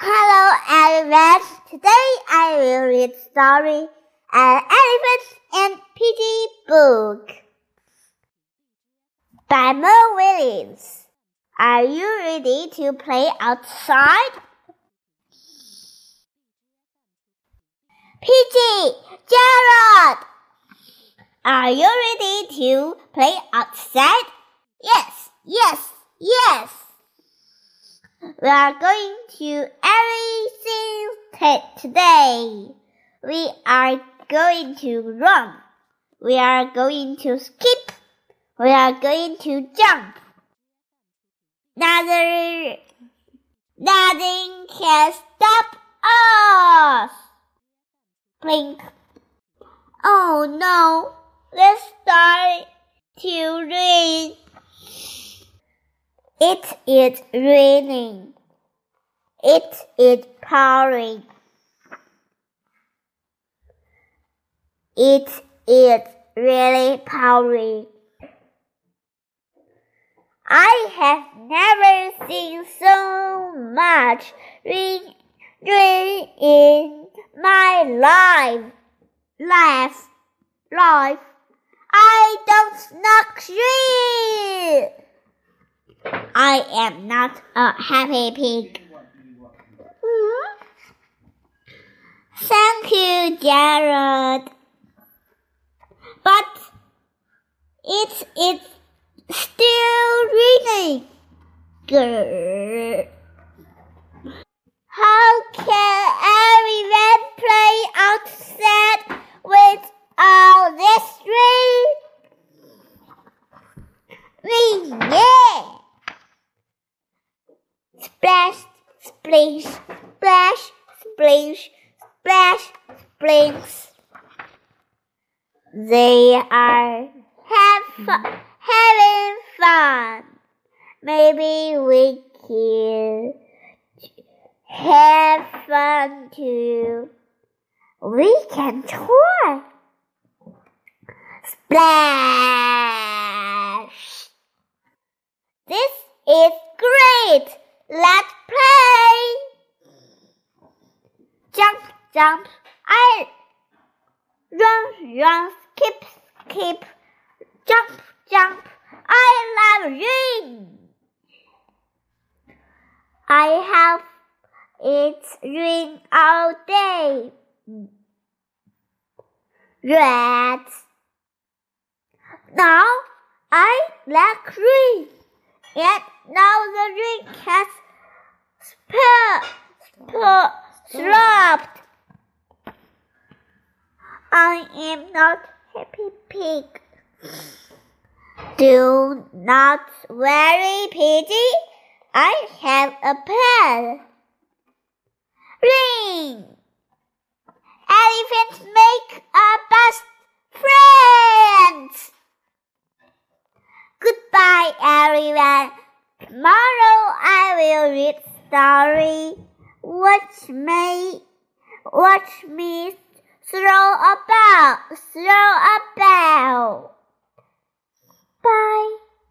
Hello everyone. Today I will read story uh, An Elephant and Piggy book by Mo Willems. Are you ready to play outside? Piggy, Gerald, are you ready to play outside? Yes, yes, yes. We are going to everything today. We are going to run. We are going to skip. We are going to jump. Nothing, nothing can stop us. Blink. Oh no, let's start to rain. It is raining. It is pouring. It is really pouring. I have never seen so much rain, rain in my life. Life, life. I don't rain. I am not a happy pig. Thank you, Gerald. But it is still raining. Grrr. How can everyone play outside with all this rain? Rain, yeah! Splash, splash, splash, splash, splash, splash. They are have having fun. Maybe we can have fun too. We can try. Splash! Let's play! Jump, jump, I run, run, skip, skip, jump, jump. I love rain. I have it rain all day. Red. Now I like rain. And now the rain has stopped. I am not happy pig. Do not worry, Piggy. I have a plan. Rain. Elephants make everyone. Tomorrow I will read story. Watch me, watch me throw a ball, throw a ball. Bye.